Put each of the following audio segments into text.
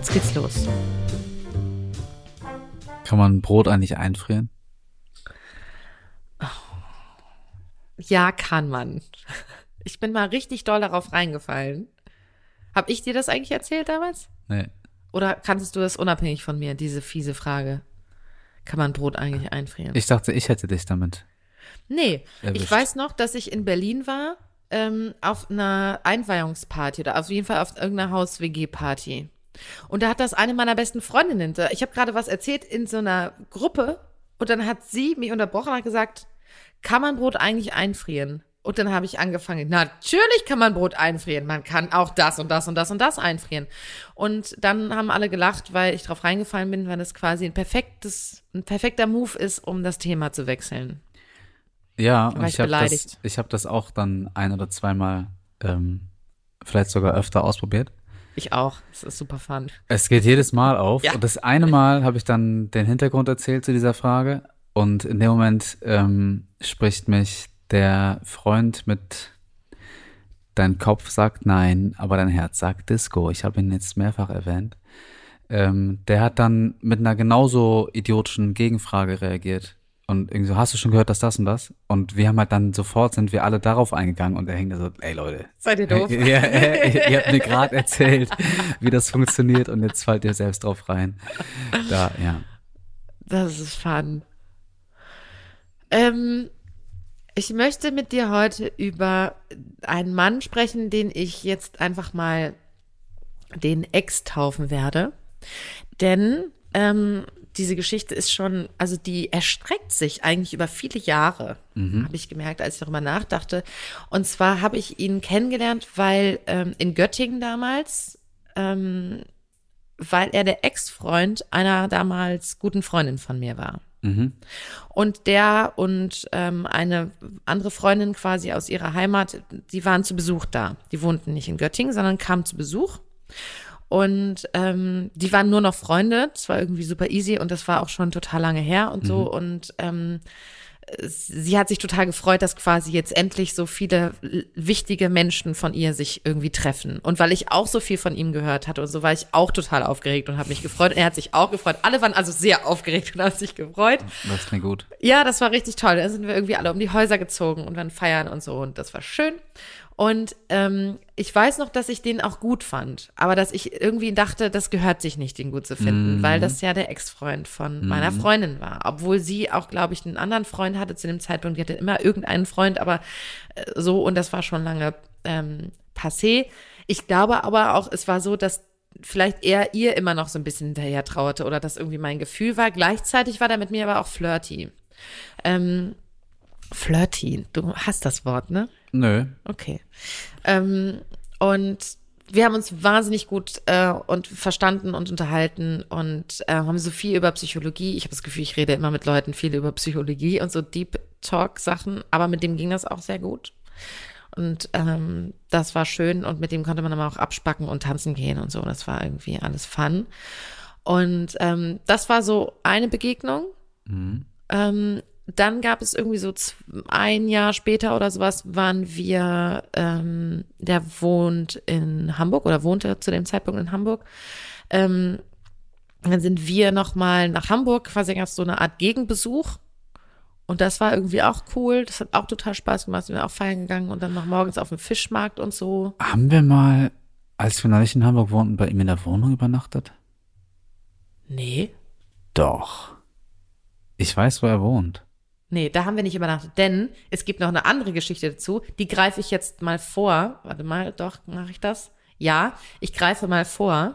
Jetzt geht's los. Kann man Brot eigentlich einfrieren? Ja, kann man. Ich bin mal richtig doll darauf reingefallen. Hab ich dir das eigentlich erzählt damals? Nee. Oder kanntest du das unabhängig von mir, diese fiese Frage? Kann man Brot eigentlich einfrieren? Ich dachte, ich hätte dich damit. nee, Erwischt. ich weiß noch, dass ich in Berlin war, ähm, auf einer Einweihungsparty oder auf jeden Fall auf irgendeiner Haus-WG-Party. Und da hat das eine meiner besten Freundinnen, ich habe gerade was erzählt in so einer Gruppe und dann hat sie mich unterbrochen und hat gesagt, kann man Brot eigentlich einfrieren? Und dann habe ich angefangen, natürlich kann man Brot einfrieren. Man kann auch das und das und das und das einfrieren. Und dann haben alle gelacht, weil ich drauf reingefallen bin, weil das quasi ein perfektes, ein perfekter Move ist, um das Thema zu wechseln. Ja, und ich habe das, ich hab das auch dann ein oder zweimal, ähm, vielleicht sogar öfter ausprobiert. Ich auch. Das ist super fun. Es geht jedes Mal auf. Ja. Und das eine Mal habe ich dann den Hintergrund erzählt zu dieser Frage. Und in dem Moment ähm, spricht mich der Freund mit Dein Kopf sagt nein, aber dein Herz sagt Disco. Ich habe ihn jetzt mehrfach erwähnt. Ähm, der hat dann mit einer genauso idiotischen Gegenfrage reagiert. Und irgendwie so, hast du schon gehört, dass das und das? Und wir haben halt dann sofort, sind wir alle darauf eingegangen und er hing da so, ey Leute, Seid ihr doof? ja, ihr, ihr habt mir gerade erzählt, wie das funktioniert und jetzt fallt ihr selbst drauf rein. Da, ja. Das ist fun. Ähm, ich möchte mit dir heute über einen Mann sprechen, den ich jetzt einfach mal den Ex taufen werde. Denn ähm, diese Geschichte ist schon, also die erstreckt sich eigentlich über viele Jahre, habe ich gemerkt, als ich darüber nachdachte. Und zwar habe ich ihn kennengelernt, weil ähm, in Göttingen damals, ähm, weil er der Ex-Freund einer damals guten Freundin von mir war. Mhm. Und der und ähm, eine andere Freundin quasi aus ihrer Heimat, die waren zu Besuch da. Die wohnten nicht in Göttingen, sondern kamen zu Besuch. Und ähm, die waren nur noch Freunde. Das war irgendwie super easy und das war auch schon total lange her und so. Und ähm, sie hat sich total gefreut, dass quasi jetzt endlich so viele wichtige Menschen von ihr sich irgendwie treffen. Und weil ich auch so viel von ihm gehört hatte und so, war ich auch total aufgeregt und habe mich gefreut. Und er hat sich auch gefreut. Alle waren also sehr aufgeregt und haben sich gefreut. Das klingt gut. Ja, das war richtig toll. Da sind wir irgendwie alle um die Häuser gezogen und dann feiern und so und das war schön. Und ähm, ich weiß noch, dass ich den auch gut fand, aber dass ich irgendwie dachte, das gehört sich nicht, den gut zu finden, weil das ja der Ex-Freund von meiner Freundin war. Obwohl sie auch, glaube ich, einen anderen Freund hatte zu dem Zeitpunkt. Die hatte immer irgendeinen Freund, aber äh, so und das war schon lange ähm, passé. Ich glaube aber auch, es war so, dass vielleicht er ihr immer noch so ein bisschen hinterher trauerte oder das irgendwie mein Gefühl war. Gleichzeitig war der mit mir aber auch flirty. Ähm, flirty, du hast das Wort, ne? Nö. Okay. Ähm, und wir haben uns wahnsinnig gut äh, und verstanden und unterhalten und äh, haben so viel über Psychologie. Ich habe das Gefühl, ich rede immer mit Leuten viel über Psychologie und so Deep Talk Sachen, aber mit dem ging das auch sehr gut. Und ähm, das war schön und mit dem konnte man aber auch abspacken und tanzen gehen und so. Das war irgendwie alles fun. Und ähm, das war so eine Begegnung. Ähm, dann gab es irgendwie so ein Jahr später oder sowas, waren wir, ähm, der wohnt in Hamburg oder wohnte zu dem Zeitpunkt in Hamburg. Ähm, dann sind wir nochmal nach Hamburg, quasi es so eine Art Gegenbesuch. Und das war irgendwie auch cool. Das hat auch total Spaß gemacht. Sind wir auch feiern gegangen und dann noch morgens auf dem Fischmarkt und so. Haben wir mal, als wir noch nicht in Hamburg wohnten, bei ihm in der Wohnung übernachtet? Nee. Doch. Ich weiß, wo er wohnt. Nee, da haben wir nicht übernachtet, denn es gibt noch eine andere Geschichte dazu, die greife ich jetzt mal vor. Warte mal, doch, mache ich das? Ja, ich greife mal vor.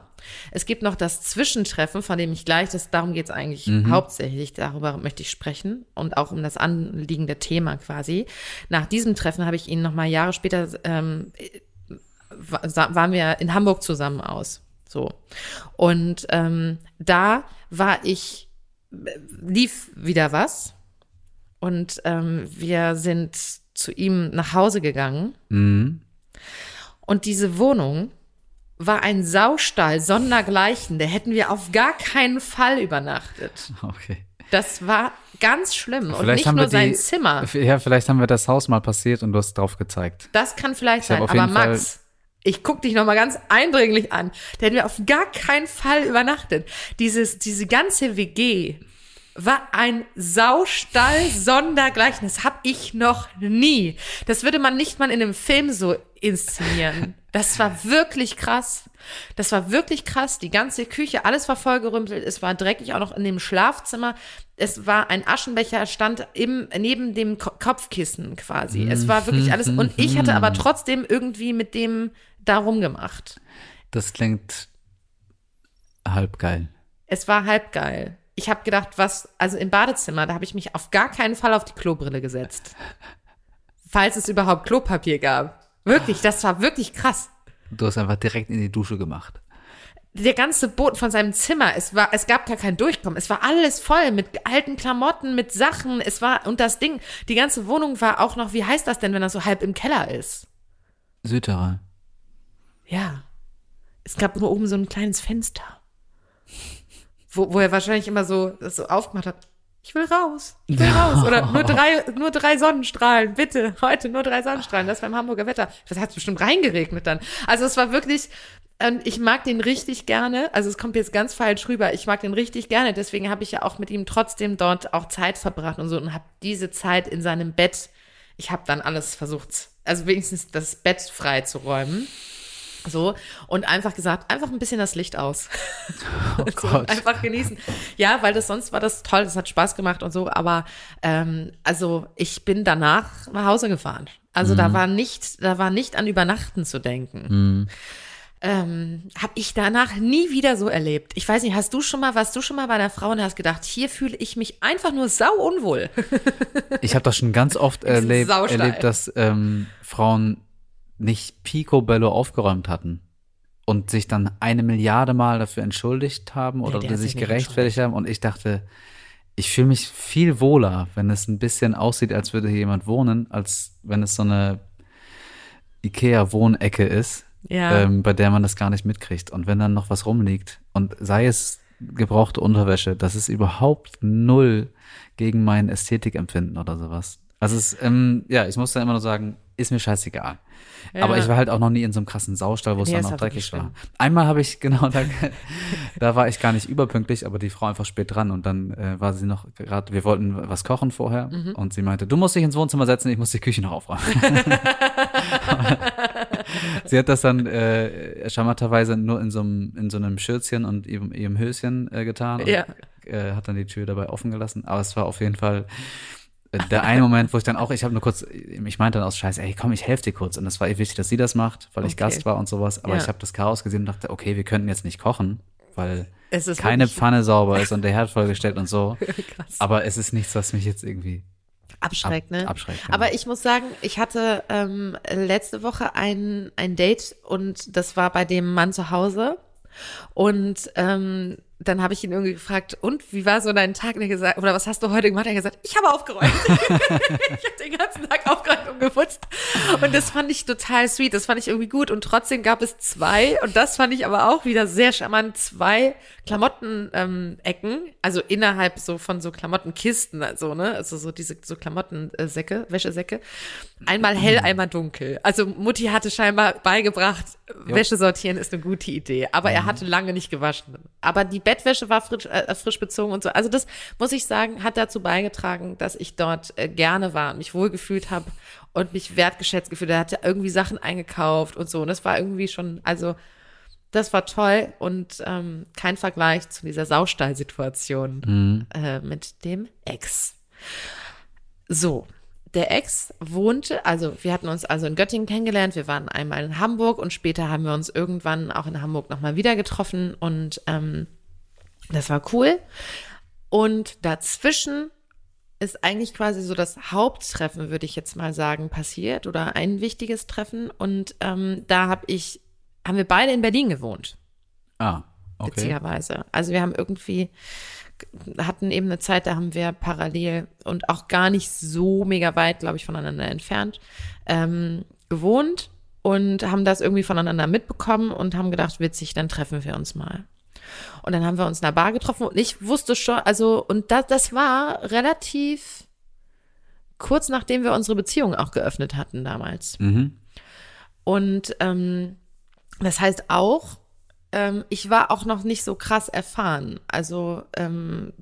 Es gibt noch das Zwischentreffen, von dem ich gleich, das, darum geht es eigentlich hauptsächlich, darüber möchte ich sprechen und auch um das anliegende Thema quasi. Nach diesem Treffen habe ich ihn noch mal Jahre später, ähm, wa- waren wir in Hamburg zusammen aus. So. Und ähm, da war ich, lief wieder was und ähm, wir sind zu ihm nach Hause gegangen. Mhm. Und diese Wohnung war ein Saustall sondergleichen. Da hätten wir auf gar keinen Fall übernachtet. Okay. Das war ganz schlimm. und Vielleicht nicht haben nur wir sein die- Zimmer. Ja, vielleicht haben wir das Haus mal passiert und du hast drauf gezeigt. Das kann vielleicht Ich sein. Aber jeden Fall- Max, ich guck dich noch mal ganz eindringlich an. Da hätten wir auf gar keinen Fall übernachtet. Dieses, diese ganze WG war ein Saustall sondergleichen. Das hab ich noch nie. Das würde man nicht mal in einem Film so inszenieren. Das war wirklich krass. Das war wirklich krass. Die ganze Küche, alles war vollgerümpelt. Es war dreckig, auch noch in dem Schlafzimmer. Es war ein Aschenbecher, stand im, neben dem Ko Kopfkissen quasi. Es war wirklich alles. Und ich hatte aber trotzdem irgendwie mit dem da rumgemacht. Das klingt halb geil. Es war halb geil. Ich habe gedacht, was, also im Badezimmer, da habe ich mich auf gar keinen Fall auf die Klobrille gesetzt. Falls es überhaupt Klopapier gab. Wirklich, das war wirklich krass. Du hast einfach direkt in die Dusche gemacht. Der ganze Boden von seinem Zimmer, es war, es gab gar kein Durchkommen. Es war alles voll mit alten Klamotten, mit Sachen. Es war, und das Ding, die ganze Wohnung war auch noch, wie heißt das denn, wenn das so halb im Keller ist? Südterrain. Ja. Es gab nur oben so ein kleines Fenster. Wo, wo er wahrscheinlich immer so, so aufgemacht hat. Ich will raus. Ich will raus. Oder nur drei, nur drei Sonnenstrahlen. Bitte. Heute nur drei Sonnenstrahlen. Das beim Hamburger Wetter. Das hat bestimmt reingeregnet dann. Also es war wirklich, und ich mag den richtig gerne. Also es kommt jetzt ganz falsch rüber. Ich mag den richtig gerne. Deswegen habe ich ja auch mit ihm trotzdem dort auch Zeit verbracht und so und habe diese Zeit in seinem Bett. Ich habe dann alles versucht, also wenigstens das Bett frei zu räumen. So, und einfach gesagt, einfach ein bisschen das Licht aus. Oh so, Gott. einfach genießen. Ja, weil das sonst war das toll, das hat Spaß gemacht und so, aber ähm, also ich bin danach nach Hause gefahren. Also da war nicht, da war nicht an Übernachten zu denken. Ähm, habe ich danach nie wieder so erlebt. Ich weiß nicht, hast du schon mal, warst du schon mal bei einer Frau und hast gedacht, hier fühle ich mich einfach nur sau unwohl. Ich habe das schon ganz oft erlebt, erlebt dass ähm, Frauen nicht picobello aufgeräumt hatten und sich dann eine Milliarde Mal dafür entschuldigt haben oder der hat sich gerechtfertigt haben. Und ich dachte, ich fühle mich viel wohler, wenn es ein bisschen aussieht, als würde hier jemand wohnen, als wenn es so eine Ikea-Wohnecke ist, Ja. ähm, bei der man das gar nicht mitkriegt. Und wenn dann noch was rumliegt und sei es gebrauchte Unterwäsche, das ist überhaupt null gegen mein Ästhetikempfinden oder sowas. Also es, ähm, ja, ich muss dann immer nur sagen, ist mir scheißegal. Aber ich war halt auch noch nie in so einem krassen Saustall, wo es Nee, dann auch dreckig war. Einmal habe ich, genau, da, da war ich gar nicht überpünktlich, aber die Frau einfach spät dran und dann äh, war sie noch gerade, wir wollten was kochen vorher Mhm. und sie meinte, du musst dich ins Wohnzimmer setzen, ich muss die Küche noch aufräumen. sie hat das dann äh, charmanterweise nur in so einem, in so einem Schürzchen und ihrem, ihrem Höschen äh, getan und Ja. äh, hat dann die Tür dabei offen gelassen. Aber es war auf jeden Fall der eine Moment, wo ich dann auch, ich habe nur kurz, ich meinte dann aus Scheiße, ey, komm, ich helfe dir kurz. Und das war eh wichtig, dass sie das macht, weil ich Okay. Gast war und sowas. Aber Ja. ich habe das Chaos gesehen und dachte, okay, wir könnten jetzt nicht kochen, weil keine Pfanne sauber ist und der Herd vollgestellt und so. Aber es ist nichts, was mich jetzt irgendwie abschreckt, ab- ne? abschreckt, genau. Aber ich muss sagen, ich hatte ähm, letzte Woche ein, ein Date und das war bei dem Mann zu Hause. Und ähm, dann habe ich ihn irgendwie gefragt, und wie war so dein Tag? Und er gesagt, oder was hast du heute gemacht? Er hat gesagt, ich habe aufgeräumt. ich habe den ganzen Tag aufgeräumt und geputzt. Und das fand ich total sweet. Das fand ich irgendwie gut. Und trotzdem gab es zwei, und das fand ich aber auch wieder sehr charmant, zwei Klamotten-Ecken, ähm, also innerhalb so von so Klamottenkisten, also, ne? Also so diese so Klamottensäcke, Wäschesäcke. Einmal hell, einmal dunkel. Also Mutti hatte scheinbar beigebracht, Wäsche sortieren ist eine gute Idee. Aber er hatte lange nicht gewaschen. Aber die Bettwäsche war frisch, äh, frisch bezogen und so. Also das, muss ich sagen, hat dazu beigetragen, dass ich dort äh, gerne war und mich wohlgefühlt habe und mich wertgeschätzt gefühlt. Er hatte irgendwie Sachen eingekauft und so. Und das war irgendwie schon, also das war toll und ähm, kein Vergleich zu dieser Saustallsituation äh, mit dem Ex. So, der Ex wohnte, also wir hatten uns also in Göttingen kennengelernt, wir waren einmal in Hamburg und später haben wir uns irgendwann auch in Hamburg nochmal wieder getroffen und ähm, das war cool. Und dazwischen ist eigentlich quasi so das Haupttreffen, würde ich jetzt mal sagen, passiert oder ein wichtiges Treffen. Und ähm, da habe ich, haben wir beide in Berlin gewohnt, Ah, okay. witzigerweise. Also wir haben irgendwie hatten eben eine Zeit, da haben wir parallel und auch gar nicht so mega weit, glaube ich, voneinander entfernt ähm, gewohnt und haben das irgendwie voneinander mitbekommen und haben gedacht, witzig, dann treffen wir uns mal. Und dann haben wir uns in einer Bar getroffen und ich wusste schon, also, und das, das war relativ kurz nachdem wir unsere Beziehung auch geöffnet hatten damals. Mhm. Und ähm, das heißt auch, ähm, ich war auch noch nicht so krass erfahren. Also ähm,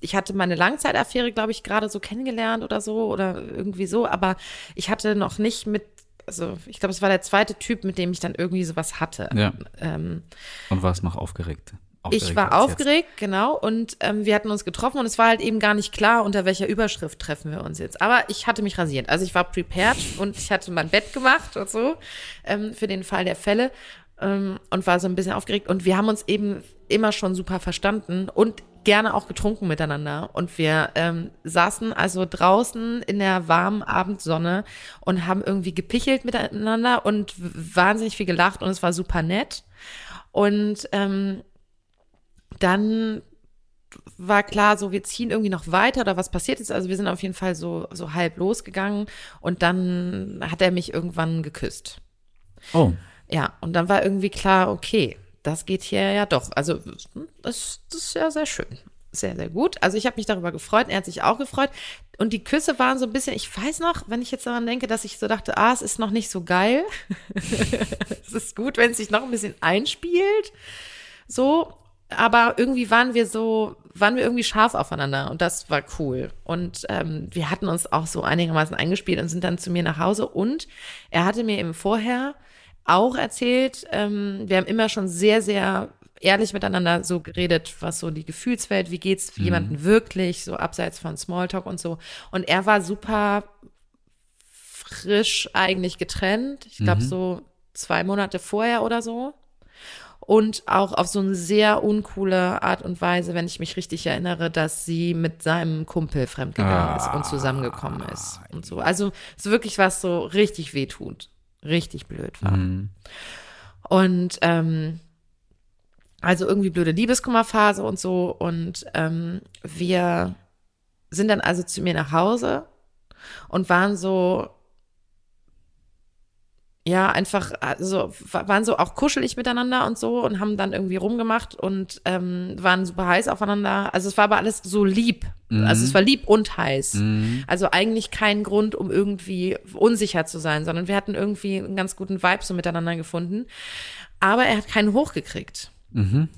ich hatte meine Langzeitaffäre, glaube ich, gerade so kennengelernt oder so oder irgendwie so, aber ich hatte noch nicht mit, also ich glaube, es war der zweite Typ, mit dem ich dann irgendwie sowas hatte. Ja. Ähm, Und warst noch aufgeregt? ich Aufgeregter war als jetzt. aufgeregt, genau, und ähm, wir hatten uns getroffen und es war halt eben gar nicht klar, unter welcher Überschrift treffen wir uns jetzt. Aber ich hatte mich rasiert. Also ich war prepared und ich hatte mein Bett gemacht und so ähm, für den Fall der Fälle ähm, und war so ein bisschen aufgeregt. Und wir haben uns eben immer schon super verstanden und gerne auch getrunken miteinander. Und wir ähm, saßen also draußen in der warmen Abendsonne und haben irgendwie gepichelt miteinander und wahnsinnig viel gelacht und es war super nett. Und ähm, dann war klar, so wir ziehen irgendwie noch weiter oder was passiert ist. Also wir sind auf jeden Fall so, so halb losgegangen und dann hat er mich irgendwann geküsst. Oh, Ja, und dann war irgendwie klar, okay, das geht hier ja doch. Also das, das ist ja sehr schön. Sehr, sehr gut. Also ich habe mich darüber gefreut, er hat sich auch gefreut. Und die Küsse waren so ein bisschen, ich weiß noch, wenn ich jetzt daran denke, dass ich so dachte, ah, es ist noch nicht so geil. es ist gut, wenn es sich noch ein bisschen einspielt. So, aber irgendwie waren wir so, waren wir irgendwie scharf aufeinander und das war cool. Und ähm, wir hatten uns auch so einigermaßen eingespielt und sind dann zu mir nach Hause und er hatte mir eben vorher auch erzählt, ähm, wir haben immer schon sehr, sehr ehrlich miteinander so geredet, was so die Gefühlswelt, wie geht's jemandem wirklich, so abseits von Smalltalk und so. Und er war super frisch eigentlich getrennt. Ich glaube so zwei Monate vorher oder so. Und auch auf so eine sehr uncoole Art und Weise, wenn ich mich richtig erinnere, dass sie mit seinem Kumpel fremdgegangen ist und zusammengekommen ist und so. Also so wirklich was so richtig wehtut, richtig blöd war. Und ähm, also irgendwie blöde Liebeskummerphase und so. Und ähm, wir sind dann also zu mir nach Hause und waren so, ja, einfach, also wa- waren so auch kuschelig miteinander und so und haben dann irgendwie rumgemacht und ähm, waren super heiß aufeinander. Also es war aber alles so lieb. Also es war lieb und heiß. Also eigentlich kein Grund, um irgendwie unsicher zu sein, sondern wir hatten irgendwie einen ganz guten Vibe so miteinander gefunden. Aber er hat keinen hochgekriegt.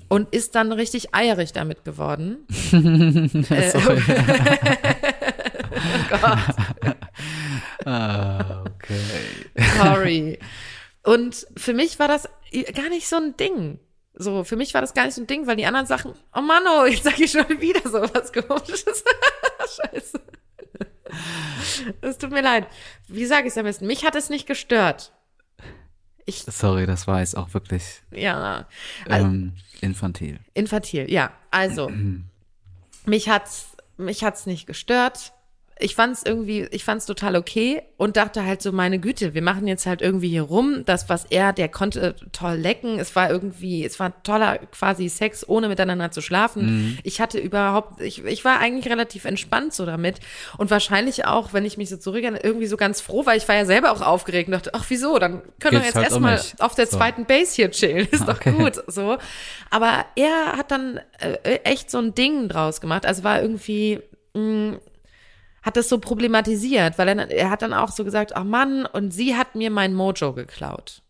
Und ist dann richtig eierig damit geworden. äh, oh Gott. ah, okay. Sorry. Und für mich war das gar nicht so ein Ding. So, für mich war das gar nicht so ein Ding, weil die anderen Sachen, oh Mann, oh, jetzt sag ich schon wieder so was komisches. Scheiße. Es tut mir leid. Wie sage ich es am besten? Mich hat es nicht gestört. Ich, Sorry, das war jetzt auch wirklich ja, also, ähm, infantil. infantil, ja. Also, mich hat's, mich hat's nicht gestört. Ich fand's irgendwie, ich fand's total okay und dachte halt so, meine Güte, wir machen jetzt halt irgendwie hier rum. Das, was er, der konnte toll lecken. Es war irgendwie, es war toller quasi Sex, ohne miteinander zu schlafen. Ich hatte überhaupt, ich, ich war eigentlich relativ entspannt so damit und wahrscheinlich auch, wenn ich mich so zurückerinnere, irgendwie so ganz froh, weil ich war ja selber auch aufgeregt und dachte, ach wieso, dann können wir Geht's jetzt halt erstmal auf der So. zweiten Base hier chillen. Ist doch Okay. gut so. Aber er hat dann äh, echt so ein Ding draus gemacht. Also war irgendwie, mh, hat das so problematisiert, weil er, er hat dann auch so gesagt, ach Mann, und sie hat mir mein Mojo geklaut.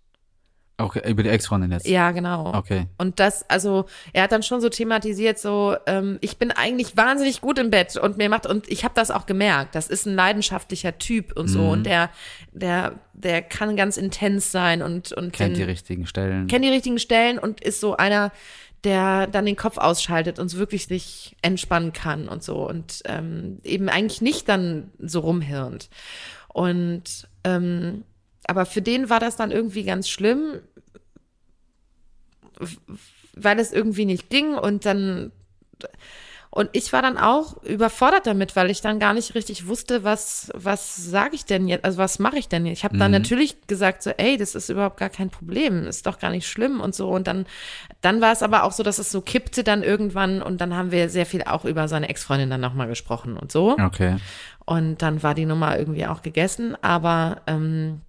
Okay, über die Ex-Freundin jetzt. Ja, genau. Okay. Und das, also, er hat dann schon so thematisiert, so, ähm, ich bin eigentlich wahnsinnig gut im Bett und mir macht, und ich habe das auch gemerkt, das ist ein leidenschaftlicher Typ und so, und der, der, der kann ganz intens sein und, und Kennt den- die richtigen Stellen. kennt die richtigen Stellen und ist so einer, der dann den Kopf ausschaltet und wirklich sich entspannen kann und so und ähm, eben eigentlich nicht dann so rumhirnt. Und ähm, aber für den war das dann irgendwie ganz schlimm, weil es irgendwie nicht ging und dann und ich war dann auch überfordert damit, weil ich dann gar nicht richtig wusste, was, was sage ich denn jetzt, also was mache ich denn jetzt? Ich habe dann Mhm. natürlich gesagt so, ey, das ist überhaupt gar kein Problem, ist doch gar nicht schlimm und so. Und dann, dann war es aber auch so, dass es so kippte dann irgendwann und dann haben wir sehr viel auch über seine Ex-Freundin dann nochmal gesprochen und so. Okay. Und dann war die Nummer irgendwie auch gegessen, aber ähm,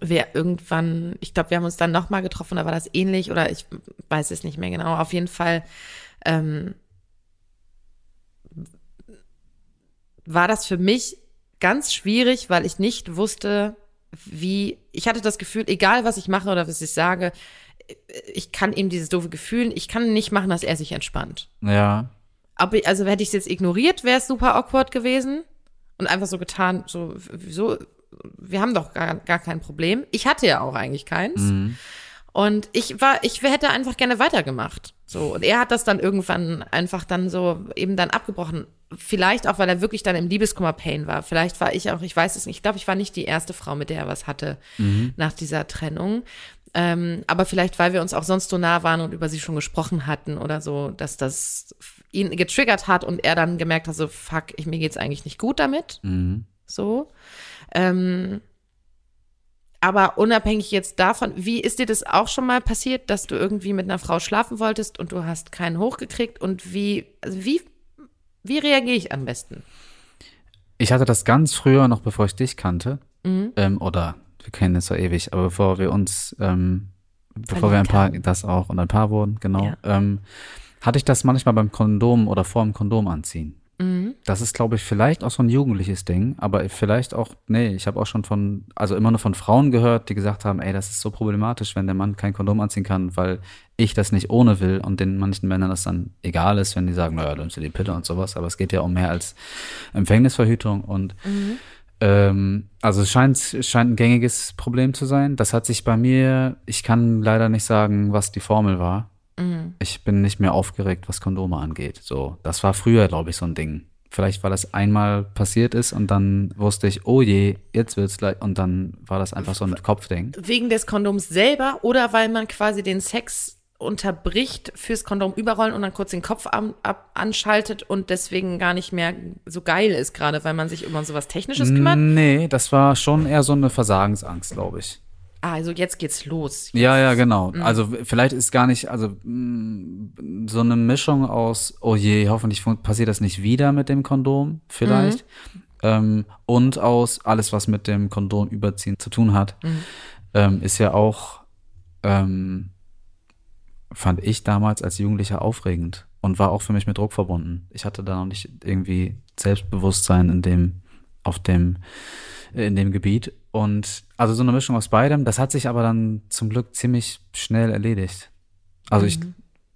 wir irgendwann, ich glaube, wir haben uns dann nochmal getroffen, da war das ähnlich oder ich weiß es nicht mehr genau. Auf jeden Fall ähm, war das für mich ganz schwierig, weil ich nicht wusste, wie, ich hatte das Gefühl, egal was ich mache oder was ich sage, ich kann ihm dieses doofe Gefühl, ich kann nicht machen, dass er sich entspannt. Ja. Aber, also hätte ich es jetzt ignoriert, wäre es super awkward gewesen und einfach so getan, so, wieso, wir haben doch gar, gar kein Problem. Ich hatte ja auch eigentlich keins. Mhm. Und ich war, ich hätte einfach gerne weitergemacht. So. Und er hat das dann irgendwann einfach dann so eben dann abgebrochen. Vielleicht auch, weil er wirklich dann im Liebeskummer-Pain war. Vielleicht war ich auch, ich weiß es nicht. Ich glaube, ich war nicht die erste Frau, mit der er was hatte nach dieser Trennung. Ähm, aber vielleicht, weil wir uns auch sonst so nah waren und über sie schon gesprochen hatten oder so, dass das ihn getriggert hat und er dann gemerkt hat, so, fuck, ich, mir geht's eigentlich nicht gut damit. Mhm. So. Ähm, aber unabhängig jetzt davon, wie ist dir das auch schon mal passiert, dass du irgendwie mit einer Frau schlafen wolltest und du hast keinen hochgekriegt und wie, also wie, wie reagiere ich am besten? Ich hatte das ganz früher, noch bevor ich dich kannte. Mhm. Ähm, oder wir kennen es so ewig, aber bevor wir uns, ähm, bevor wir ein Paar, das auch und ein Paar wurden, genau, Ja. ähm, hatte ich das manchmal beim Kondom oder vor dem Kondom anziehen. Mhm. Das ist, glaube ich, vielleicht auch so ein jugendliches Ding, aber vielleicht auch, nee, ich habe auch schon von, also immer nur von Frauen gehört, die gesagt haben, ey, das ist so problematisch, wenn der Mann kein Kondom anziehen kann, weil ich das nicht ohne will und den manchen Männern das dann egal ist, wenn die sagen, naja, dann nimmst du die Pille und sowas, aber es geht ja um mehr als Empfängnisverhütung und ähm, also es scheint, es scheint ein gängiges Problem zu sein. Das hat sich bei mir, ich kann leider nicht sagen, was die Formel war. Ich bin nicht mehr aufgeregt, was Kondome angeht. So, das war früher, glaube ich, so ein Ding. Vielleicht, weil das einmal passiert ist und dann wusste ich, oh je, jetzt wird's gleich. Und dann war das einfach so ein Kopfding. Wegen des Kondoms selber oder weil man quasi den Sex unterbricht fürs Kondom überrollen und dann kurz den Kopf an, ab, anschaltet und deswegen gar nicht mehr so geil ist, gerade weil man sich immer um sowas Technisches kümmert. Nee, das war schon eher so eine Versagensangst, glaube ich. Ah, also jetzt geht's los. Ja, ja, genau. Mhm. Also vielleicht ist gar nicht, also mh, so eine Mischung aus, oh je, hoffentlich passiert das nicht wieder mit dem Kondom, vielleicht. Mhm. Ähm, und aus alles, was mit dem Kondom überziehen zu tun hat, Mhm. ähm, ist ja auch, ähm, fand ich damals als Jugendlicher aufregend und war auch für mich mit Druck verbunden. Ich hatte da noch nicht irgendwie Selbstbewusstsein in dem, auf dem, in dem Gebiet. Und also so eine Mischung aus beidem, das hat sich aber dann zum Glück ziemlich schnell erledigt. Also ich,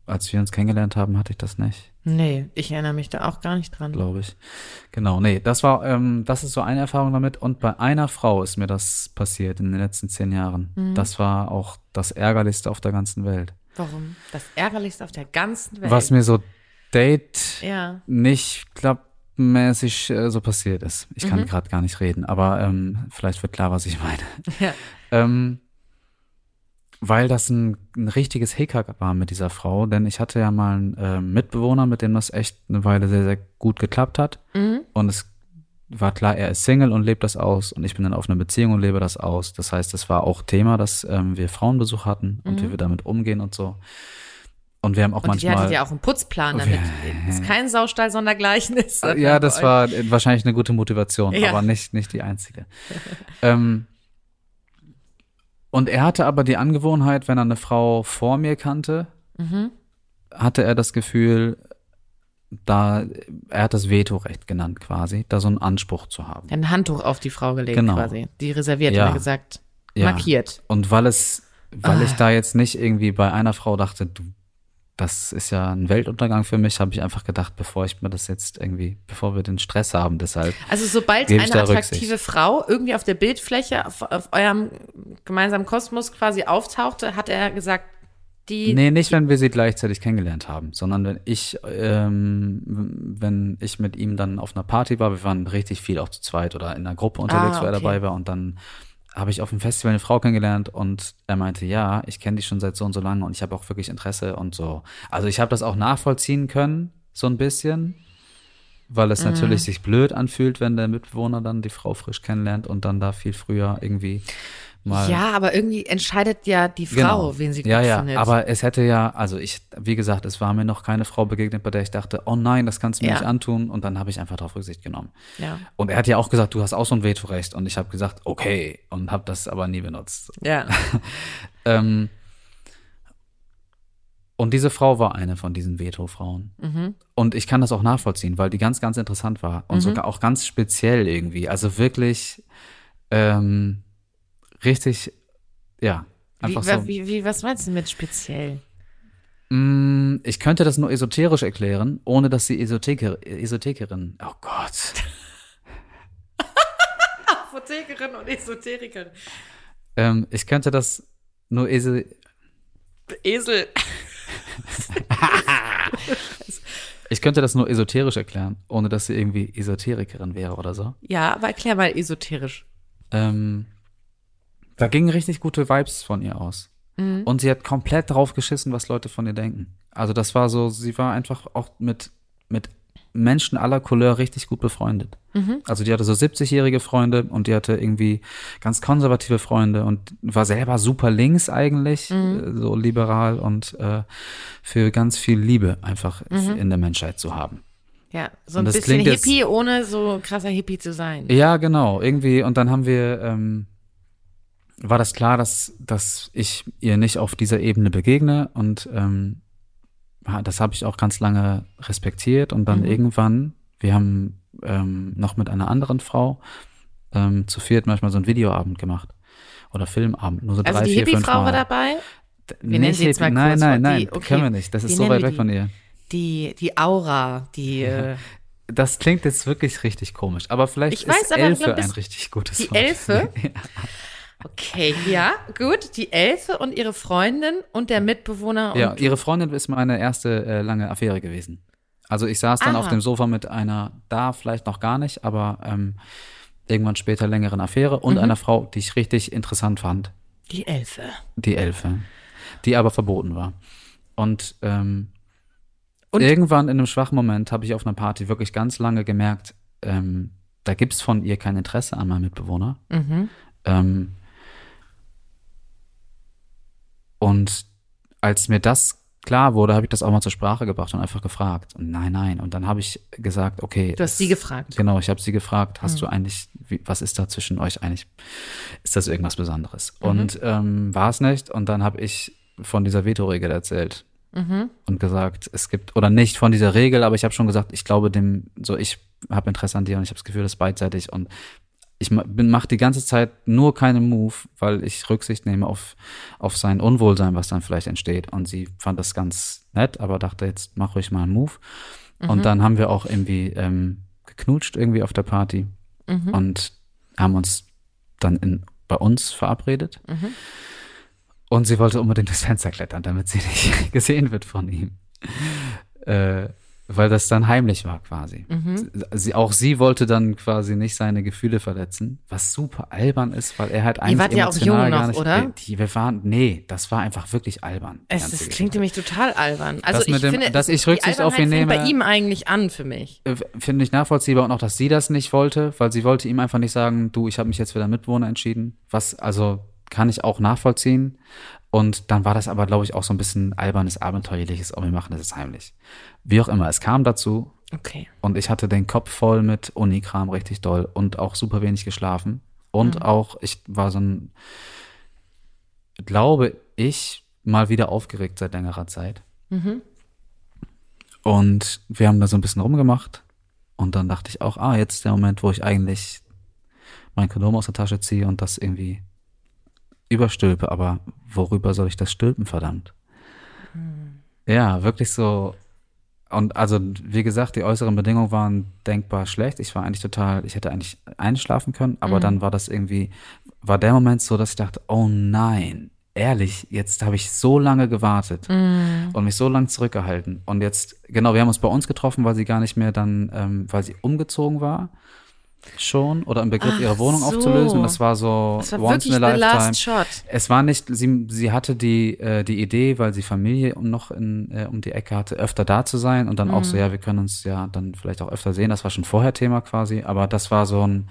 als wir uns kennengelernt haben, hatte ich das nicht, Nee, ich erinnere mich da auch gar nicht dran. glaube ich. Genau, nee, das war, ähm, das ist so eine Erfahrung damit. Und bei einer Frau ist mir das passiert in den letzten zehn Jahren. Das war auch das Ärgerlichste auf der ganzen Welt. Warum? Das Ärgerlichste auf der ganzen Welt. Was mir so Date ja. nicht klappmäßig äh, so passiert ist. Ich Mhm. kann gerade gar nicht reden, aber ähm, vielleicht wird klar, was ich meine. Ja. Ähm, weil das ein, ein richtiges Hickhack war mit dieser Frau, denn ich hatte ja mal einen äh, Mitbewohner, mit dem das echt eine Weile sehr, sehr gut geklappt hat. Mhm. Und es war klar, er ist Single und lebt das aus und ich bin dann auf einer Beziehung und lebe das aus. Das heißt, es war auch Thema, dass ähm, wir Frauenbesuch hatten und wie wir damit umgehen und so. Und wir haben auch. Und die hattet manchmal. ja auch einen Putzplan, damit es kein Saustall sondergleichen ist. sondern Ja, das war äh, wahrscheinlich eine gute Motivation, Ja. aber nicht, nicht die einzige. ähm, und er hatte aber die Angewohnheit, wenn er eine Frau vor mir kannte, Mhm. hatte er das Gefühl, da, er hat das Vetorecht genannt quasi, da so einen Anspruch zu haben. Ein Handtuch auf die Frau gelegt Genau. quasi. Die reserviert, Ja. hat er gesagt. Ja. Markiert. Und weil es, weil Ah. ich da jetzt nicht irgendwie bei einer Frau dachte, du, das ist ja ein Weltuntergang für mich, habe ich einfach gedacht, bevor ich mir das jetzt irgendwie, bevor wir den Stress haben, deshalb. Also sobald eine attraktive Rücksicht. Frau irgendwie auf der Bildfläche auf, auf eurem gemeinsamen Kosmos quasi auftauchte, hat er gesagt, die. Nee, nicht, wenn wir sie gleichzeitig kennengelernt haben, sondern wenn ich, ähm, wenn ich mit ihm dann auf einer Party war, wir waren richtig viel auch zu zweit oder in einer Gruppe unterwegs, Ah, wo er okay. dabei war und dann habe ich auf dem Festival eine Frau kennengelernt und er meinte, ja, ich kenne dich schon seit so und so lange und ich habe auch wirklich Interesse und so. Also ich habe das auch nachvollziehen können, so ein bisschen, weil Mhm. es natürlich sich blöd anfühlt, wenn der Mitbewohner dann die Frau frisch kennenlernt und dann da viel früher irgendwie mal ja, aber irgendwie entscheidet ja die Frau, wen sie gut Genau. ja, ja, findet. aber es hätte ja, also ich, wie gesagt, es war mir noch keine Frau begegnet, bei der ich dachte, oh nein, das kannst du mir Ja. nicht antun. Und dann habe ich einfach darauf Rücksicht genommen. ja. Und er hat ja auch gesagt, du hast auch so ein Vetorecht. Und ich habe gesagt, okay, und habe das aber nie benutzt. Ja. Ähm, und diese Frau war eine von diesen Veto-Frauen. Mhm. Und ich kann das auch nachvollziehen, weil die ganz, ganz interessant war. Mhm. Und sogar auch ganz speziell irgendwie. Also wirklich ähm, richtig, ja. Wie, Einfach wa- so. wie, wie, was meinst du mit speziell? Mm, Ich könnte das nur esoterisch erklären, ohne dass sie Esoteker, Esoterikerin. Oh Gott. Apothekerin und Esoterikerin. Ähm, ich könnte das nur eso Esel. ich könnte das nur esoterisch erklären, ohne dass sie irgendwie Esoterikerin wäre oder so. Ja, aber erklär mal esoterisch. Ähm, da gingen richtig gute Vibes von ihr aus. Mhm. Und sie hat komplett drauf geschissen, was Leute von ihr denken. Also das war so, sie war einfach auch mit, mit Menschen aller Couleur richtig gut befreundet. Mhm. Also die hatte so 70-jährige Freunde und die hatte irgendwie ganz konservative Freunde und war selber super links eigentlich, Mhm. äh, so liberal und äh, für ganz viel Liebe einfach Mhm. in der Menschheit zu haben. Ja, so ein bisschen klingt jetzt- Hippie, ohne so krasser Hippie zu sein. Ja, genau, irgendwie. Und dann haben wir, ähm, war das klar, dass, dass ich ihr nicht auf dieser Ebene begegne und ähm, das habe ich auch ganz lange respektiert und dann Mhm. irgendwann, wir haben ähm, noch mit einer anderen Frau ähm, zu viert manchmal so einen Videoabend gemacht oder Filmabend, nur so Also drei, die vier, fünf Hippie-Frau Mal. war dabei? Wir nennen sie jetzt mal Nein, kurz, nein, die- nein, okay. können wir nicht. Das ist so weit weg die? von ihr. Die, die Aura, die, äh, Das klingt jetzt wirklich richtig komisch, aber vielleicht Ich weiß ist aber, Elfe ein richtig gutes die Wort. Elfe? okay, ja, gut. Die Elfe und ihre Freundin und der Mitbewohner. Und Ja, ihre Freundin ist meine erste äh, lange Affäre gewesen. Also ich saß dann Aha. auf dem Sofa mit einer, da vielleicht noch gar nicht, aber ähm, irgendwann später längeren Affäre und Mhm. einer Frau, die ich richtig interessant fand, die Elfe. die Elfe, die aber verboten war. Und, ähm, Und- irgendwann in einem schwachen Moment habe ich auf einer Party wirklich ganz lange gemerkt, ähm, da gibt's von ihr kein Interesse an meinem Mitbewohner. Mhm. Ähm, und als mir das klar wurde, habe ich das auch mal zur Sprache gebracht und einfach gefragt. Und nein, nein. Und dann habe ich gesagt, okay. Du hast sie gefragt. Genau, ich habe sie gefragt, hast Mhm. du eigentlich, wie, was ist da zwischen euch eigentlich? Ist das irgendwas Besonderes? Mhm. Und ähm, war es nicht. Und dann habe ich von dieser Veto-Regel erzählt Mhm. und gesagt, es gibt, oder nicht von dieser Regel, aber ich habe schon gesagt, ich glaube dem, so ich habe Interesse an dir und ich habe das Gefühl, das ist beidseitig und ich mache die ganze Zeit nur keinen Move, weil ich Rücksicht nehme auf auf sein Unwohlsein, was dann vielleicht entsteht. Und sie fand das ganz nett, aber dachte jetzt mach ruhig mal einen Move. Und dann haben wir auch irgendwie ähm, geknutscht irgendwie auf der Party und haben uns dann in, bei uns verabredet. Und sie wollte unbedingt das Fenster klettern, damit sie nicht gesehen wird von ihm. Äh, weil das dann heimlich war quasi. Sie, auch sie wollte dann quasi nicht seine Gefühle verletzen, was super albern ist, weil er halt eigentlich wart ja auch jung noch, nicht, oder? Die, wir waren, nee, das war einfach wirklich albern. Es, das klingt nämlich total albern. Also Das ich dem- finde, dass ich Rücksicht auf ihn nehme- bei ihm eigentlich an für mich. Äh, Finde ich nachvollziehbar und auch, dass sie das nicht wollte, weil sie wollte ihm einfach nicht sagen, du, ich habe mich jetzt für deinen Mitbewohner entschieden. Was, also kann ich auch nachvollziehen. Und dann war das aber, glaube ich, auch so ein bisschen albernes, abenteuerliches, oh, wir machen das jetzt heimlich. Wie auch immer, es kam dazu Okay. und ich hatte den Kopf voll mit Unikram richtig doll und auch super wenig geschlafen. Und auch, ich war so ein, glaube ich, mal wieder aufgeregt seit längerer Zeit. Und wir haben da so ein bisschen rumgemacht. Und dann dachte ich auch, ah, jetzt ist der Moment, wo ich eigentlich mein Kondom aus der Tasche ziehe und das irgendwie überstülpe. Aber worüber soll ich das stülpen, verdammt? Ja, wirklich so. Und also, wie gesagt, die äußeren Bedingungen waren denkbar schlecht. Ich war eigentlich total, ich hätte eigentlich einschlafen können, aber dann war das irgendwie, war der Moment so, dass ich dachte, oh nein, ehrlich, jetzt habe ich so lange gewartet und mich so lange zurückgehalten. Und jetzt, genau, wir haben uns bei uns getroffen, weil sie gar nicht mehr dann, ähm, weil sie umgezogen war schon oder im Begriff, Ach ihre Wohnung so. aufzulösen. Das war so Das war once in a the lifetime. Es war nicht, sie, sie hatte die, äh, die Idee, weil sie Familie noch in, äh, um die Ecke hatte, öfter da zu sein und dann auch Mhm. so, ja, wir können uns ja dann vielleicht auch öfter sehen. Das war schon vorher Thema quasi, aber das war so ein,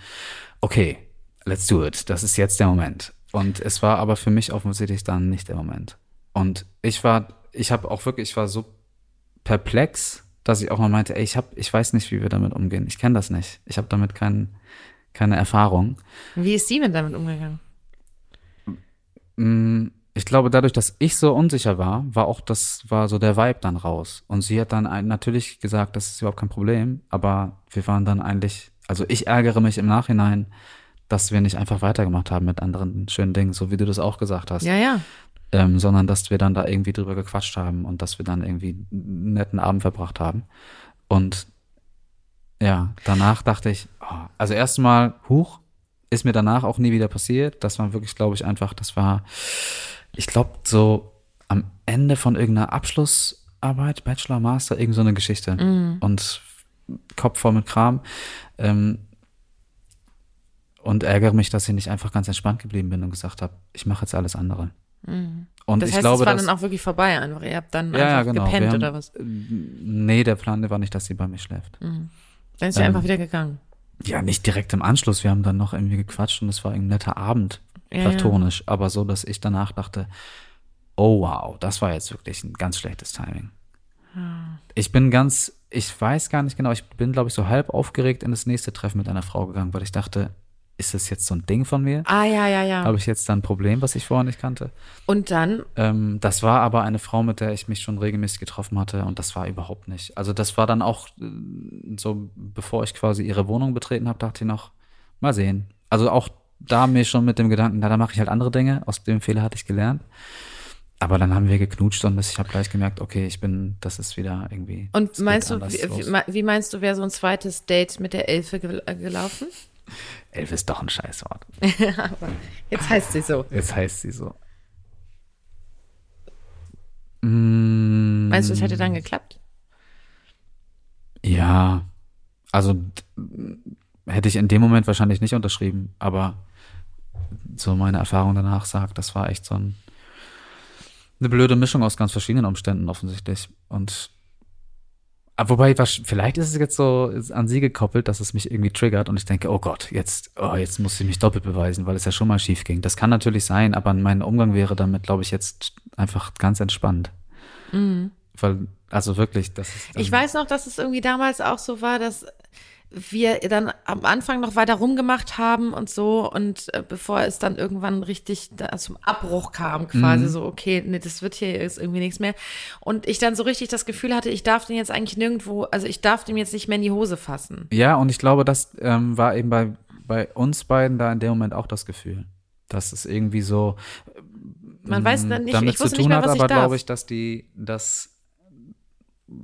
okay, let's do it. Das ist jetzt der Moment. Und es war aber für mich offensichtlich dann nicht der Moment. Und ich war, ich habe auch wirklich, ich war so perplex, dass ich auch mal meinte, ey, ich hab, ich weiß nicht, wie wir damit umgehen. Ich kenne das nicht. Ich habe damit kein, keine Erfahrung. Wie ist sie denn damit umgegangen? Mm, Ich glaube, dadurch, dass ich so unsicher war, war auch das, war so der Vibe dann raus. Und sie hat dann natürlich gesagt, das ist überhaupt kein Problem, aber wir waren dann eigentlich, also ich ärgere mich im Nachhinein, dass wir nicht einfach weitergemacht haben mit anderen schönen Dingen, so wie du das auch gesagt hast. Ja, ja. Ähm, sondern dass wir dann da irgendwie drüber gequatscht haben und dass wir dann irgendwie einen netten Abend verbracht haben. Und ja, danach dachte ich, oh, also erstmal, huch, ist mir danach auch nie wieder passiert. Das war wirklich, glaube ich, einfach, das war, ich glaube, so am Ende von irgendeiner Abschlussarbeit, Bachelor, Master, irgend so eine Geschichte. Und Kopf voll mit Kram. Ähm, und ärgere mich, dass ich nicht einfach ganz entspannt geblieben bin und gesagt habe, ich mache jetzt alles andere. Und Das ich heißt, glaube, es war dass, dann auch wirklich vorbei einfach. Ihr habt dann ja, einfach genau. gepennt haben, oder was? Nee, der Plan war nicht, dass sie bei mir schläft. Dann ist sie ähm, einfach wieder gegangen. Ja, nicht direkt im Anschluss. Wir haben dann noch irgendwie gequatscht und es war ein netter Abend, Ja, ja. platonisch. Aber so, dass ich danach dachte, oh wow, das war jetzt wirklich ein ganz schlechtes Timing. Ah. Ich bin ganz, ich weiß gar nicht genau, ich bin, glaube ich, so halb aufgeregt in das nächste Treffen mit einer Frau gegangen, weil ich dachte, ist das jetzt so ein Ding von mir? Ah, ja, ja, ja. Habe ich jetzt da ein Problem, was ich vorher nicht kannte? Und dann, Ähm, das war aber eine Frau, mit der ich mich schon regelmäßig getroffen hatte und das war überhaupt nicht. Also das war dann auch äh, so, bevor ich quasi ihre Wohnung betreten habe, dachte ich noch, mal sehen. Also auch da mir schon mit dem Gedanken, na, da mache ich halt andere Dinge, aus dem Fehler hatte ich gelernt. Aber dann haben wir geknutscht und ich habe gleich gemerkt, okay, ich bin, das ist wieder irgendwie. und meinst du, wie, wie, meinst du, wäre so ein zweites Date mit der Elfe äh, gelaufen? Elf ist doch ein Scheißwort. Jetzt heißt sie so. Jetzt heißt sie so. Mm, Meinst du, es hätte dann geklappt? Ja, also hätte ich in dem Moment wahrscheinlich nicht unterschrieben, aber so meine Erfahrung danach sagt, das war echt so ein, eine blöde Mischung aus ganz verschiedenen Umständen offensichtlich. Und aber wobei, was, vielleicht ist es jetzt so an sie gekoppelt, dass es mich irgendwie triggert und ich denke, oh Gott, jetzt, oh, jetzt muss sie mich doppelt beweisen, weil es ja schon mal schief ging. Das kann natürlich sein, aber mein Umgang wäre damit, glaube ich, jetzt einfach ganz entspannt. Weil, also wirklich, das ist. Mhm. Ich weiß noch, dass es irgendwie damals auch so war, dass wir dann am Anfang noch weiter rumgemacht haben und so und äh, bevor es dann irgendwann richtig da zum Abbruch kam, quasi so, okay, nee, das wird hier jetzt irgendwie nichts mehr. Und ich dann so richtig das Gefühl hatte, ich darf den jetzt eigentlich nirgendwo, also ich darf dem jetzt nicht mehr in die Hose fassen. Ja, und ich glaube, das ähm, war eben bei, bei uns beiden da in dem Moment auch das Gefühl. Dass es irgendwie so Man weiß dann nicht, damit ich zu tun nicht mehr, hat, aber glaube ich, dass die, dass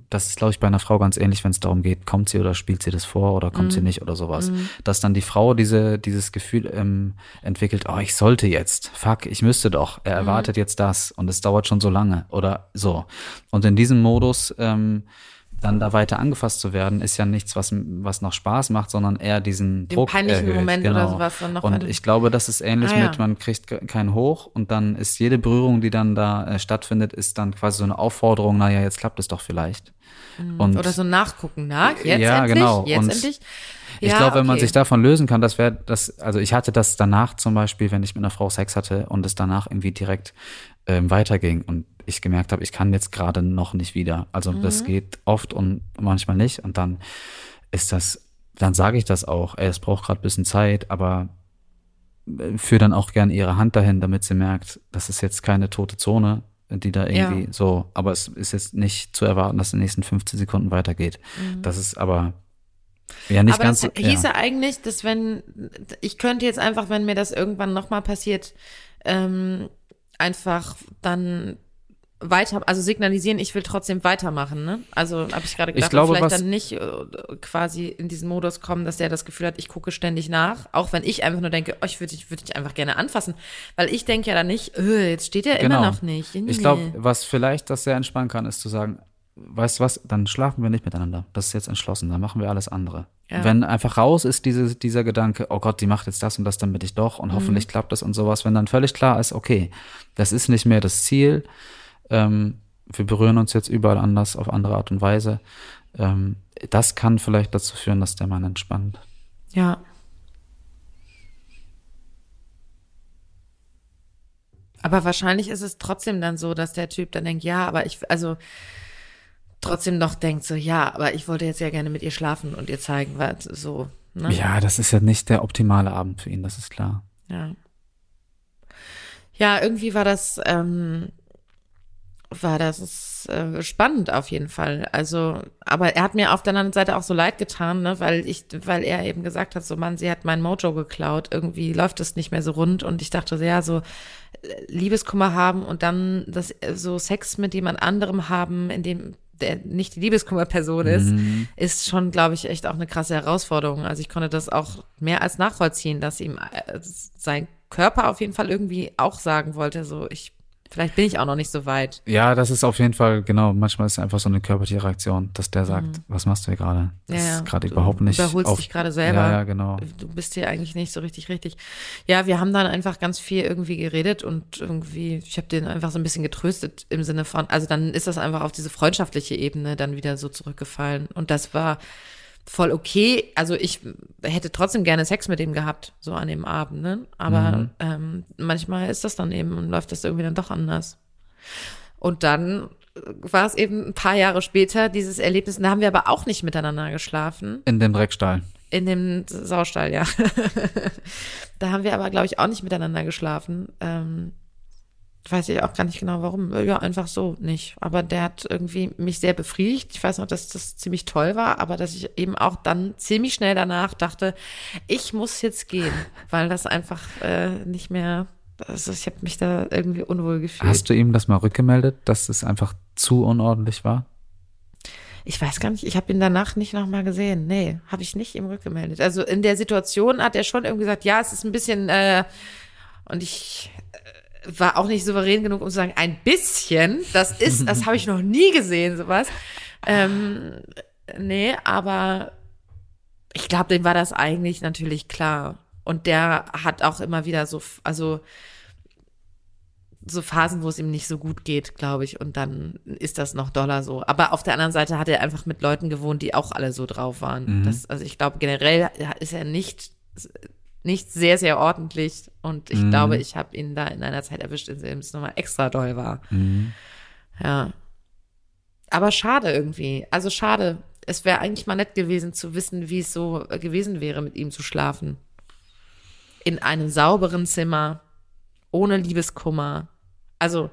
das ist, glaube ich, bei einer Frau ganz ähnlich, wenn es darum geht, kommt sie oder spielt sie das vor oder kommt Mhm. sie nicht oder sowas. Dass dann die Frau diese, dieses Gefühl ähm, entwickelt, oh, ich sollte jetzt, fuck, ich müsste doch, er Mhm. erwartet jetzt das und es dauert schon so lange oder so. Und in diesem Modus ähm, dann da weiter angefasst zu werden, ist ja nichts, was, was noch Spaß macht, sondern eher diesen Den Druck peinlichen erhöht. Moment genau. oder sowas dann noch Und ich glaube, das ist ähnlich Ah, ja. mit, man kriegt ke- keinen Hoch und dann ist jede Berührung, die dann da äh, stattfindet, ist dann quasi so eine Aufforderung, naja, jetzt klappt es doch vielleicht. Und Oder so nachgucken, na, jetzt Ja, endlich, genau. jetzt Und endlich. ich Ja, glaube, wenn man okay. sich davon lösen kann, das wäre das, also ich hatte das danach zum Beispiel, wenn ich mit einer Frau Sex hatte und es danach irgendwie direkt ähm, weiterging und ich gemerkt habe, ich kann jetzt gerade noch nicht wieder. Also Mhm. das geht oft und manchmal nicht und dann ist das, dann sage ich das auch, ey, es braucht gerade ein bisschen Zeit, aber äh, führe dann auch gern ihre Hand dahin, damit sie merkt, das ist jetzt keine tote Zone, die da irgendwie Ja. so, aber es ist jetzt nicht zu erwarten, dass in den nächsten 15 Sekunden weitergeht. Das ist aber ja nicht Mhm. Aber ganz das hieße ja. eigentlich, dass wenn, ich könnte jetzt einfach, wenn mir das irgendwann nochmal passiert, ähm, einfach dann weiter, also signalisieren, ich will trotzdem weitermachen, ne? Also habe ich gerade gedacht, Ich glaube, vielleicht dann nicht äh, quasi in diesen Modus kommen, dass der das Gefühl hat, ich gucke ständig nach, auch wenn ich einfach nur denke, oh, ich würde dich, würde dich einfach gerne anfassen, weil ich denke ja dann nicht, äh, jetzt steht er immer noch nicht. Nee. Ich glaube, was vielleicht das sehr entspannen kann, ist zu sagen, weißt du was, dann schlafen wir nicht miteinander. Das ist jetzt entschlossen, dann machen wir alles andere. Ja. Wenn einfach raus ist diese, dieser Gedanke, oh Gott, die macht jetzt das und das, dann bin ich doch und hoffentlich Mhm. klappt das und sowas, wenn dann völlig klar ist, okay, das ist nicht mehr das Ziel, ähm, wir berühren uns jetzt überall anders auf andere Art und Weise, ähm, das kann vielleicht dazu führen, dass der Mann entspannt. Ja. Aber wahrscheinlich ist es trotzdem dann so, dass der Typ dann denkt, ja, aber ich, also trotzdem noch denkt so, ja, aber ich wollte jetzt ja gerne mit ihr schlafen und ihr zeigen, was so, ne? Ja, das ist ja nicht der optimale Abend für ihn, das ist klar. Ja. Ja, irgendwie war das, ähm, war das äh, spannend auf jeden Fall. Also, aber er hat mir auf der anderen Seite auch so leid getan, ne, weil ich, weil er eben gesagt hat, so Mann, sie hat mein Mojo geklaut. Irgendwie läuft es nicht mehr so rund und ich dachte, so, ja, so äh, Liebeskummer haben und dann das äh, so Sex mit jemand anderem haben, in dem der nicht die Liebeskummerperson ist, ist schon, glaube ich, echt auch eine krasse Herausforderung. Also ich konnte das auch mehr als nachvollziehen, dass ihm äh, sein Körper auf jeden Fall irgendwie auch sagen wollte, so ich, vielleicht bin ich auch noch nicht so weit. Ja, das ist auf jeden Fall, genau, manchmal ist es einfach so eine körperliche Reaktion, dass der sagt, was machst du hier gerade? Das Mhm. Ja, ist gerade Du überhaupt nicht. überholst auf, dich gerade selber. Ja, ja, genau. Du bist hier eigentlich nicht so richtig richtig. Ja, wir haben dann einfach ganz viel irgendwie geredet und irgendwie, ich habe den einfach so ein bisschen getröstet im Sinne von, also dann ist das einfach auf diese freundschaftliche Ebene dann wieder so zurückgefallen. Und das war voll okay. Also ich hätte trotzdem gerne Sex mit ihm gehabt, so an dem Abend, ne? Aber Mhm. ähm, manchmal ist das dann eben und läuft das irgendwie dann doch anders. Und dann war es eben ein paar Jahre später dieses Erlebnis, und da haben wir aber auch nicht miteinander geschlafen. In dem Dreckstall. In dem Saustall, ja. da haben wir aber, glaube ich, auch nicht miteinander geschlafen. Ähm, weiß ich auch gar nicht genau warum. Ja, einfach so nicht. Aber der hat irgendwie mich sehr befriedigt. Ich weiß noch, dass das ziemlich toll war, aber dass ich eben auch dann ziemlich schnell danach dachte, ich muss jetzt gehen, weil das einfach äh, nicht mehr. Also ich habe mich da irgendwie unwohl gefühlt. Hast du ihm das mal rückgemeldet, dass es einfach zu unordentlich war? Ich weiß gar nicht, ich habe ihn danach nicht nochmal gesehen. Nee, habe ich nicht ihm rückgemeldet. Also in der Situation hat er schon irgendwie gesagt, ja, es ist ein bisschen, äh, und ich war auch nicht souverän genug, um zu sagen, ein bisschen, das ist, das habe ich noch nie gesehen, sowas. Ähm, nee, aber ich glaube, dem war das eigentlich natürlich klar. Und der hat auch immer wieder so, also so Phasen, wo es ihm nicht so gut geht, glaube ich. Und dann ist das noch doller so. Aber auf der anderen Seite hat er einfach mit Leuten gewohnt, die auch alle so drauf waren. Das, also ich glaube, generell ist er nicht, nicht sehr, sehr ordentlich. Und ich glaube, ich habe ihn da in einer Zeit erwischt, in dem es nochmal extra doll war. Ja. Aber schade irgendwie. Also schade. Es wäre eigentlich mal nett gewesen zu wissen, wie es so äh, gewesen wäre, mit ihm zu schlafen. In einem sauberen Zimmer, ohne Liebeskummer. Also,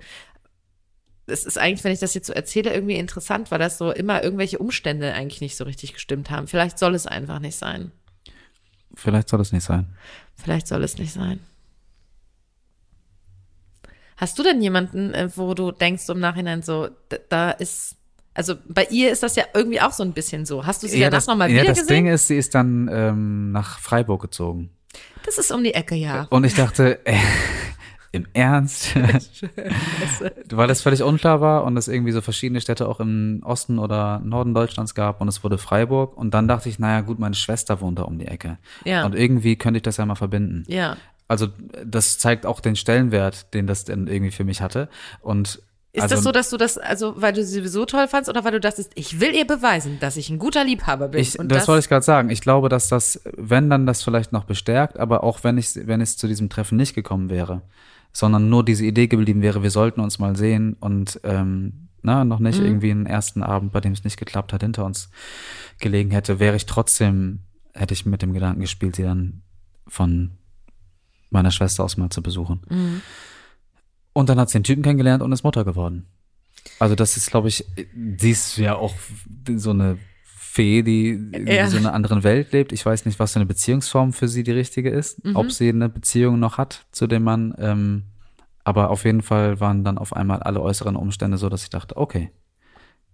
es ist eigentlich, wenn ich das jetzt so erzähle, irgendwie interessant, weil das so immer irgendwelche Umstände eigentlich nicht so richtig gestimmt haben. Vielleicht soll es einfach nicht sein. Vielleicht soll es nicht sein. Vielleicht soll es nicht sein. Hast du denn jemanden, äh, wo du denkst im Nachhinein so, da, ist, also bei ihr ist das ja irgendwie auch so ein bisschen so. Hast du sie danach das, nochmal ja, wieder das gesehen? Ding ist, sie ist dann ähm, nach Freiburg gezogen. das ist um die Ecke, ja. Und ich dachte, äh, im Ernst? Weil das völlig unklar war und es irgendwie so verschiedene Städte auch im Osten oder Norden Deutschlands gab und es wurde Freiburg. Und dann dachte ich, naja gut, meine Schwester wohnt da um die Ecke. Ja. Und irgendwie könnte ich das ja mal verbinden. Ja. Also das zeigt auch den Stellenwert, den das dann irgendwie für mich hatte. Und Ist also, das so, dass du das, also weil du sie sowieso toll fandst oder weil du dachtest, ich will ihr beweisen, dass ich ein guter Liebhaber bin? Ich, und das, wollte ich gerade sagen. Ich glaube, dass das, wenn dann das vielleicht noch bestärkt, aber auch wenn ich, wenn es zu diesem Treffen nicht gekommen wäre, sondern nur diese Idee geblieben wäre, wir sollten uns mal sehen und ähm, na, noch nicht irgendwie einen ersten Abend, bei dem es nicht geklappt hat, hinter uns gelegen hätte, wäre ich trotzdem, hätte ich mit dem Gedanken gespielt, sie dann von meiner Schwester aus mal zu besuchen. Und dann hat sie den Typen kennengelernt und ist Mutter geworden. Also das ist, glaube ich, sie ist ja auch so eine Fee, die in Ja. so einer anderen Welt lebt. Ich weiß nicht, was für eine Beziehungsform für sie die richtige ist. Ob sie eine Beziehung noch hat zu dem Mann. Ähm, Aber auf jeden Fall waren dann auf einmal alle äußeren Umstände so, dass ich dachte, okay,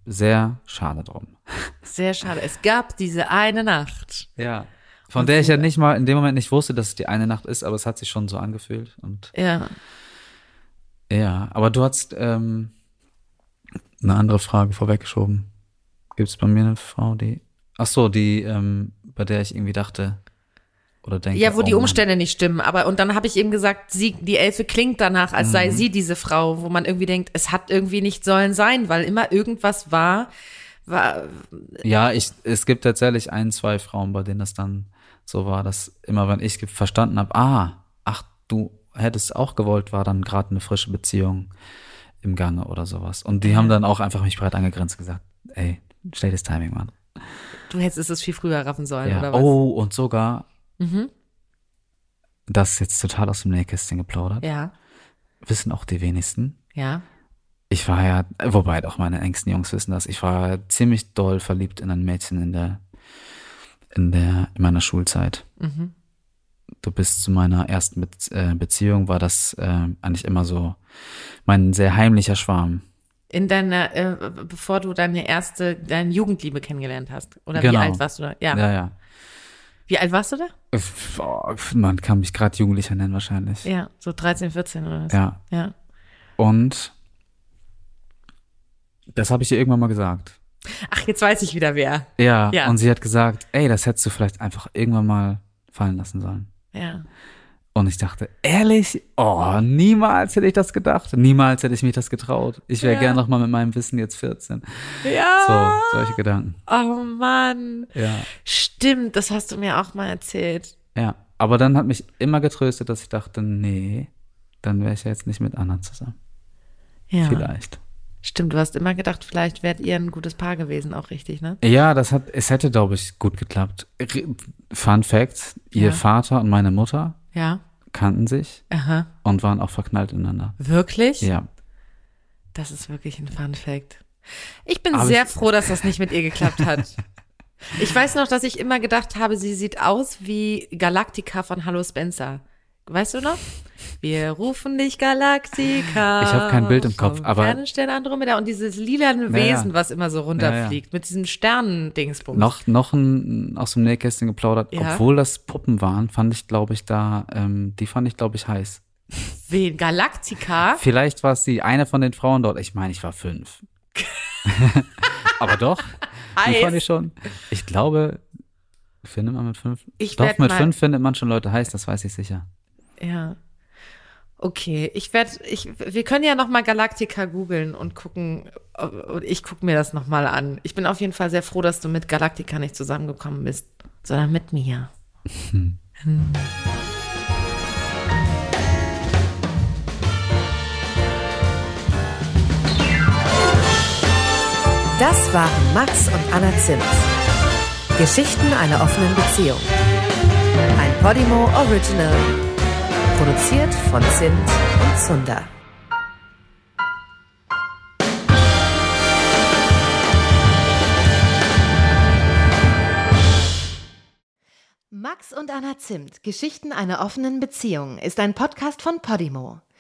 sehr schade drum. Sehr schade. Es gab diese eine Nacht. Ja. Von der ich ja nicht mal in dem Moment nicht wusste, dass es die eine Nacht ist, aber es hat sich schon so angefühlt. Und Ja. ja, aber du hast ähm, eine andere Frage vorweggeschoben. Gibt es bei mir eine Frau, die. Ach so, die, ähm, bei der ich irgendwie dachte oder denke. Ja, wo oh die Mann. Umstände nicht stimmen. Aber und dann habe ich eben gesagt, sie, die Elfe klingt danach, als Mhm. sei sie diese Frau, wo man irgendwie denkt, es hat irgendwie nicht sollen sein, weil immer irgendwas war, war Ja, ich, es gibt tatsächlich ein, zwei Frauen, bei denen das dann so war, dass immer, wenn ich verstanden habe, ah, ach, du hättest auch gewollt, war dann gerade eine frische Beziehung im Gange oder sowas. Und die haben dann auch einfach mich breit angegrenzt gesagt, ey, schlechtes Timing, Mann. du hättest es viel früher raffen sollen, Ja. oder was? Oh, und sogar, Mhm. das ist jetzt total aus dem Nähkästchen geplaudert, Ja, wissen auch die wenigsten. ja. Ich war ja, wobei doch meine engsten Jungs wissen das, ich war ziemlich doll verliebt in ein Mädchen in der, in der, in meiner Schulzeit. Mhm. Du bist zu meiner ersten Be äh, Beziehung, war das äh, eigentlich immer so mein sehr heimlicher Schwarm. In deiner, äh, bevor du deine erste, deine Jugendliebe kennengelernt hast. Oder Genau. wie alt warst du da? Ja. Ja, ja. Wie alt warst du da? Oh, Man kann mich gerade Jugendlicher nennen wahrscheinlich. Ja, so 13, 14 oder was? Ja. Ja. Und das habe ich ihr irgendwann mal gesagt. Ach, jetzt weiß ich wieder wer. Ja, Ja. und sie hat gesagt, ey, das hättest du vielleicht einfach irgendwann mal fallen lassen sollen. Ja. Und ich dachte, ehrlich? Oh, niemals hätte ich das gedacht. Niemals hätte ich mich das getraut. Ich wäre Ja. gern noch mal mit meinem Wissen jetzt 14. Ja. So, solche Gedanken. Oh Mann. Ja. Stimmt, das hast du mir auch mal erzählt. Ja. Aber dann hat mich immer getröstet, dass ich dachte, nee, dann wäre ich ja jetzt nicht mit Anna zusammen. Ja. Vielleicht. Stimmt, du hast immer gedacht, vielleicht wärt ihr ein gutes Paar gewesen, auch richtig, ne? Ja, das hat, es hätte, glaube ich, gut geklappt. Fun Fact, ihr Ja. Vater und meine Mutter Ja. kannten sich Aha. und waren auch verknallt ineinander. Wirklich? Ja. Das ist wirklich ein Fun Fact. Ich bin Aber sehr ich- froh, dass das nicht mit ihr geklappt hat. Ich weiß noch, dass ich immer gedacht habe, sie sieht aus wie Galactica von Hallo Spencer. Weißt du noch? Wir rufen dich Galactica. Ich hab kein Bild im Kopf, aber- fernen Stern Andromeda und dieses lilane Ja, ja. Wesen, was immer so runterfliegt, mit diesem Sternendingsbums. Noch, noch ein, aus dem Nähkästchen geplaudert, Ja. obwohl das Puppen waren, fand ich, glaube ich, da, ähm, die fand ich, glaube ich, heiß. Wen? Galactica? Vielleicht war es die eine von den Frauen dort. Ich meine, ich war fünf. Aber doch, die fand Heiß. ich schon. Ich glaube, findet man mit fünf? Ich doch, mit mal- fünf findet man schon Leute heiß, das weiß ich sicher. Ja. Okay, ich werde, ich, wir können ja noch mal Galactica googeln und gucken, ich gucke mir das noch mal an. Ich bin auf jeden Fall sehr froh, dass du mit Galactica nicht zusammengekommen bist, sondern mit mir. Hm. Das waren Max und Anna Zimt. Geschichten einer offenen Beziehung. Ein Podimo Original. Produziert von Zimt und Zunder. Max und Anna Zimt, Geschichten einer offenen Beziehung, ist ein Podcast von Podimo.